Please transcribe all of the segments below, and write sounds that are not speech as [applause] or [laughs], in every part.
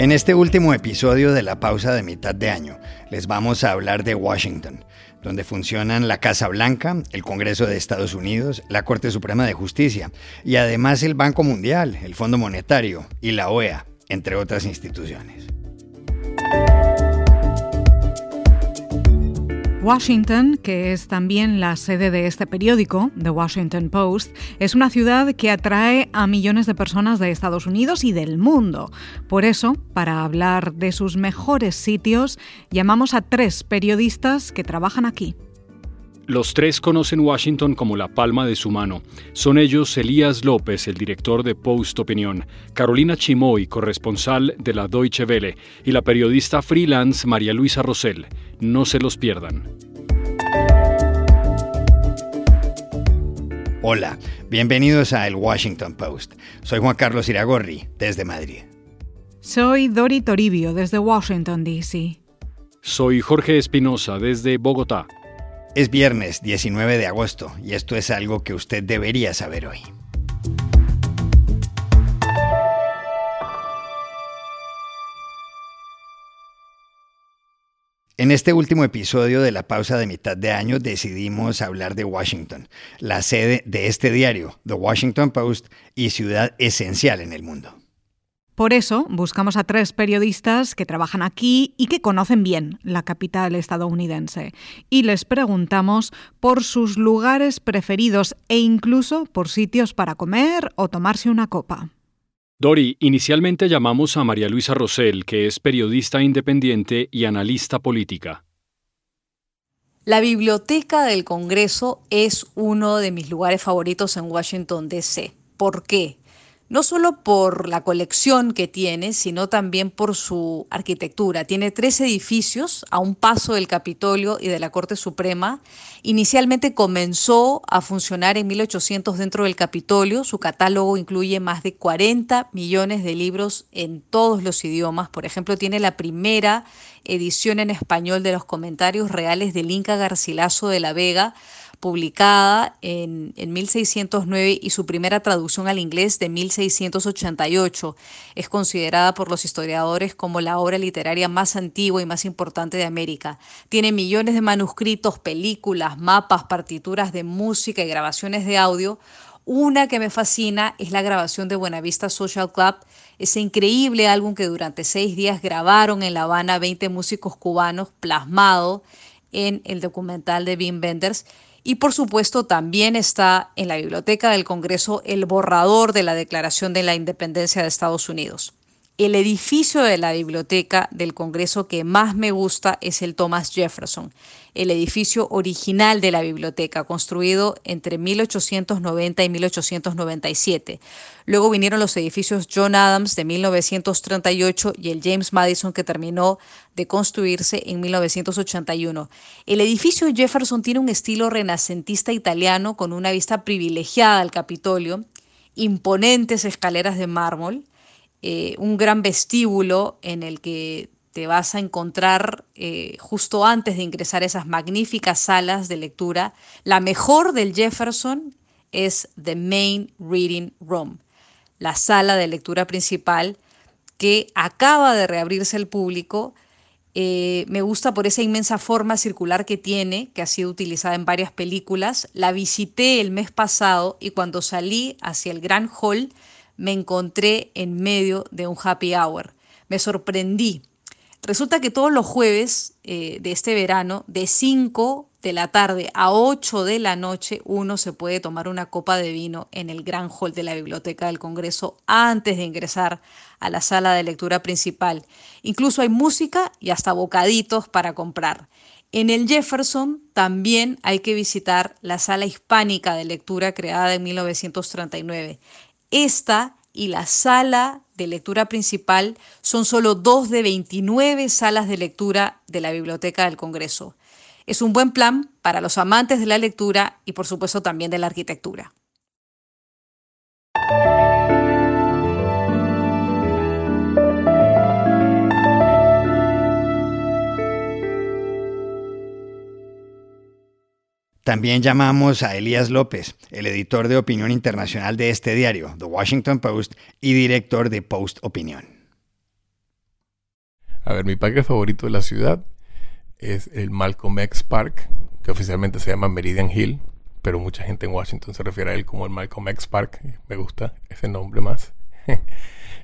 En este último episodio de la pausa de mitad de año, les vamos a hablar de Washington, donde funcionan la Casa Blanca, el Congreso de Estados Unidos, la Corte Suprema de Justicia y además el Banco Mundial, el Fondo Monetario y la OEA, entre otras instituciones. Washington, que es también la sede de este periódico, The Washington Post, es una ciudad que atrae a millones de personas de Estados Unidos y del mundo. Por eso, para hablar de sus mejores sitios, llamamos a tres periodistas que trabajan aquí. Los tres conocen Washington como la palma de su mano. Son ellos Elías López, el director de Post Opinión, Carolina Chimoy, corresponsal de la Deutsche Welle, y la periodista freelance María Luisa Rosell. No se los pierdan. Hola, bienvenidos a El Washington Post. Soy Juan Carlos Iragorri, desde Madrid. Soy Dori Toribio, desde Washington, D.C. Soy Jorge Espinosa, desde Bogotá. Es viernes 19 de agosto y esto es algo que usted debería saber hoy. En este último episodio de la pausa de mitad de año decidimos hablar de Washington, la sede de este diario, The Washington Post, y ciudad esencial en el mundo. Por eso buscamos a tres periodistas que trabajan aquí y que conocen bien la capital estadounidense. Y les preguntamos por sus lugares preferidos e incluso por sitios para comer o tomarse una copa. Dori, inicialmente llamamos a María Luisa Rosell, que es periodista independiente y analista política. La biblioteca del Congreso es uno de mis lugares favoritos en Washington, D.C. ¿Por qué? No solo por la colección que tiene, sino también por su arquitectura. Tiene tres edificios a un paso del Capitolio y de la Corte Suprema. Inicialmente comenzó a funcionar en 1800 dentro del Capitolio. Su catálogo incluye más de 40 millones de libros en todos los idiomas. Por ejemplo, tiene la primera edición en español de los comentarios reales del Inca Garcilaso de la Vega, publicada en, 1609 y su primera traducción al inglés de 1688. Es considerada por los historiadores como la obra literaria más antigua y más importante de América. Tiene millones de manuscritos, películas, mapas, partituras de música y grabaciones de audio. Una que me fascina es la grabación de Buenavista Social Club, ese increíble álbum que durante seis días grabaron en La Habana 20 músicos cubanos plasmado en el documental de Wim Wenders y por supuesto también está en la Biblioteca del Congreso el borrador de la Declaración de la Independencia de Estados Unidos. El edificio de la biblioteca del Congreso que más me gusta es el Thomas Jefferson, el edificio original de la biblioteca, construido entre 1890 y 1897. Luego vinieron los edificios John Adams de 1938 y el James Madison que terminó de construirse en 1981. El edificio Jefferson tiene un estilo renacentista italiano con una vista privilegiada al Capitolio, imponentes escaleras de mármol, eh, un gran vestíbulo en el que te vas a encontrar eh, justo antes de ingresar a esas magníficas salas de lectura. La mejor del Jefferson es The Main Reading Room, la sala de lectura principal que acaba de reabrirse al público. Eh, me gusta por esa inmensa forma circular que tiene, que ha sido utilizada en varias películas. La visité el mes pasado y cuando salí hacia el Gran Hall, me encontré en medio de un happy hour. Me sorprendí. Resulta que todos los jueves eh, de este verano, de 5 de la tarde a 8 de la noche, uno se puede tomar una copa de vino en el gran hall de la Biblioteca del Congreso antes de ingresar a la sala de lectura principal. Incluso hay música y hasta bocaditos para comprar. En el Jefferson también hay que visitar la sala hispánica de lectura creada en 1939. Esta y la sala de lectura principal son solo dos de 29 salas de lectura de la Biblioteca del Congreso. Es un buen plan para los amantes de la lectura y por supuesto también de la arquitectura. También llamamos a Elías López, el editor de opinión internacional de este diario, The Washington Post, y director de Post Opinión. A ver, mi parque favorito de la ciudad es el Malcolm X Park, que oficialmente se llama Meridian Hill, pero mucha gente en Washington se refiere a él como el Malcolm X Park. Me gusta ese nombre más. [laughs]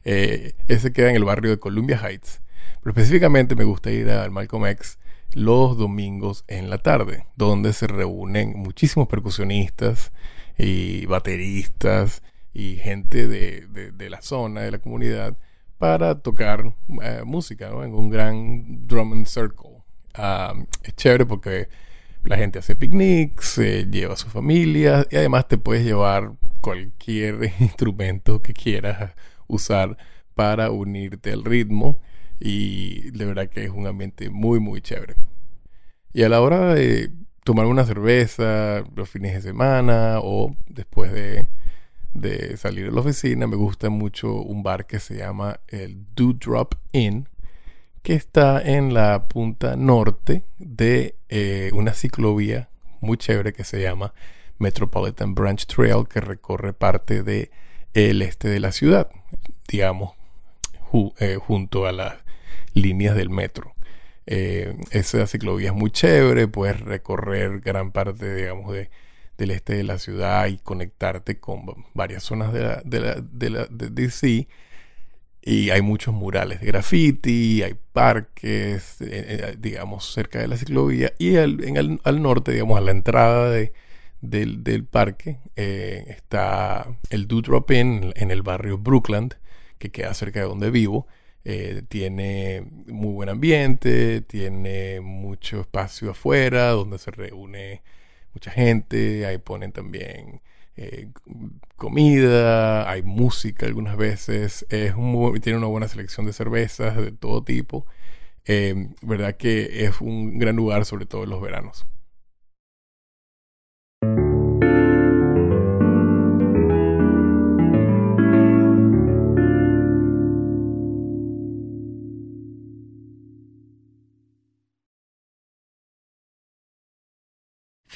Eh, ese queda en el barrio de Columbia Heights. Pero específicamente me gusta ir al Malcolm X los domingos en la tarde, donde se reúnen muchísimos percusionistas y bateristas y gente de, la zona, de la comunidad, para tocar eh, música en un gran drum and circle. Es chévere porque la gente hace picnics, se lleva a su familia y además te puedes llevar cualquier [laughs] instrumento que quieras usar para unirte al ritmo y de verdad que es un ambiente muy muy chévere. Y a la hora de tomar una cerveza los fines de semana o después de, de salir de la oficina, me gusta mucho un bar que se llama el Drop Inn, que está en la punta norte de eh, una ciclovía muy chévere que se llama Metropolitan Branch Trail, que recorre parte de el este de la ciudad, digamos, eh, junto a las líneas del metro. Eh, esa ciclovía es muy chévere, puedes recorrer gran parte, digamos, de, del este de la ciudad y conectarte con varias zonas de, la, de, la, de, la, de DC. Y hay muchos murales de graffiti, hay parques, eh, eh, digamos, cerca de la ciclovía. Y al, en el, al norte, digamos, a la entrada de, del, del, parque, está el Dewdrop Inn en el barrio Brookland, que queda cerca de donde vivo. Eh, tiene muy buen ambiente, tiene mucho espacio afuera donde se reúne mucha gente, ahí ponen también eh, comida, hay música algunas veces, es tiene una buena selección de cervezas de todo tipo, eh, verdad que es un gran lugar sobre todo en los veranos.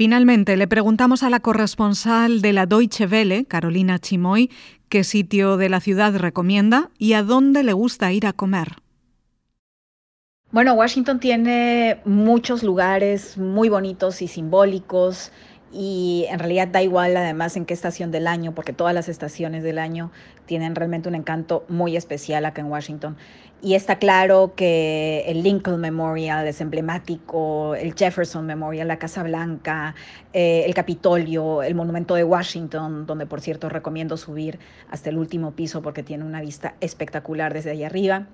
Finalmente, le preguntamos a la corresponsal de la Deutsche Welle, Carolina Chimoy, qué sitio de la ciudad recomienda y a dónde le gusta ir a comer. Bueno, Washington tiene muchos lugares muy bonitos y simbólicos y en realidad da igual además en qué estación del año, porque todas las estaciones del año tienen realmente un encanto muy especial acá en Washington. Y está claro que el Lincoln Memorial es emblemático, el Jefferson Memorial, la Casa Blanca, eh, el Capitolio, el Monumento de Washington, donde por cierto recomiendo subir hasta el último piso porque tiene una vista espectacular desde ahí arriba.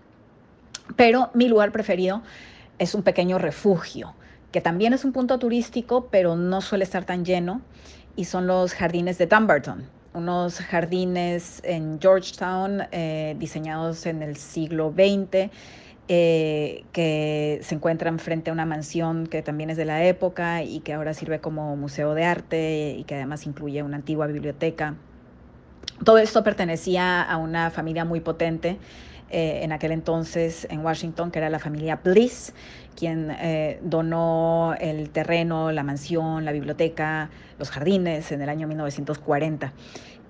Pero mi lugar preferido es un pequeño refugio, que también es un punto turístico, pero no suele estar tan lleno, y son los jardines de Dumbarton unos jardines en Georgetown eh, diseñados en el siglo XX. Eh, que se encuentran frente a una mansión que también es de la época y que ahora sirve como museo de arte y que además incluye una antigua biblioteca. Todo esto pertenecía a una familia muy potente eh, en aquel entonces en Washington, que era la familia Bliss, quien donó el terreno, la mansión, la biblioteca, los jardines en el año 1940.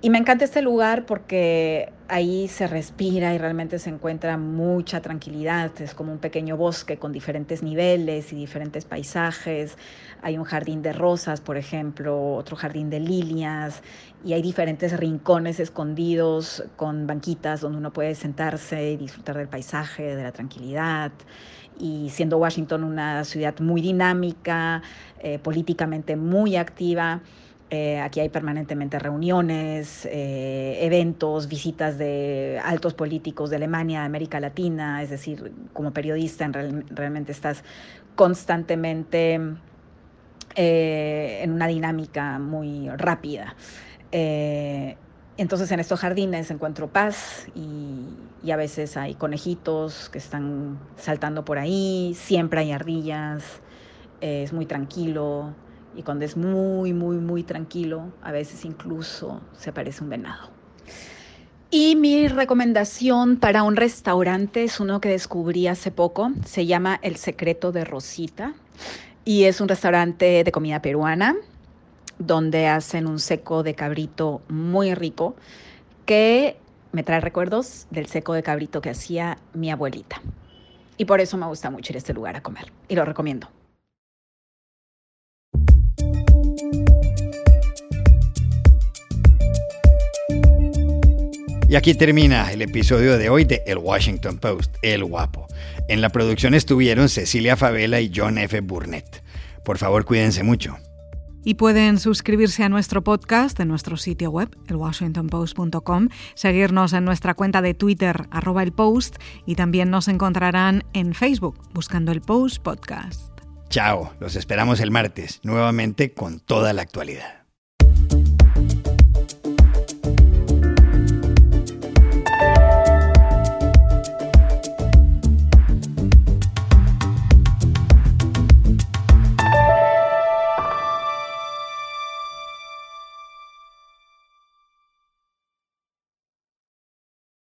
Y me encanta este lugar porque ahí se respira y realmente se encuentra mucha tranquilidad. Es como un pequeño bosque con diferentes niveles y diferentes paisajes. Hay un jardín de rosas, por ejemplo, otro jardín de lilias y hay diferentes rincones escondidos con banquitas donde uno puede sentarse y disfrutar del paisaje, de la tranquilidad y siendo Washington una ciudad muy dinámica, eh, políticamente muy activa, eh, aquí hay permanentemente reuniones, eh, eventos, visitas de altos políticos de Alemania, América Latina, es decir, como periodista realmente estás constantemente en una dinámica muy rápida. entonces en estos jardines encuentro paz y, a veces hay conejitos que están saltando por ahí, siempre hay ardillas, es muy tranquilo, y cuando es muy, muy, muy tranquilo, a veces incluso se parece un venado. Y mi recomendación para un restaurante es uno que descubrí hace poco, se llama El Secreto de Rosita y es un restaurante de comida peruana donde hacen un seco de cabrito muy rico que me trae recuerdos del seco de cabrito que hacía mi abuelita. Y por eso me gusta mucho ir a este lugar a comer. Y lo recomiendo. Y aquí termina el episodio de hoy de El Washington Post, El Guapo. En la producción estuvieron Cecilia Favela y John F. Burnett. Por favor, cuídense mucho. Y pueden suscribirse a nuestro podcast en nuestro sitio web, elwashingtonpost.com, seguirnos en nuestra cuenta de Twitter, arroba el post, y también nos encontrarán en Facebook, buscando el Post Podcast. Chao, los esperamos el martes, nuevamente con toda la actualidad.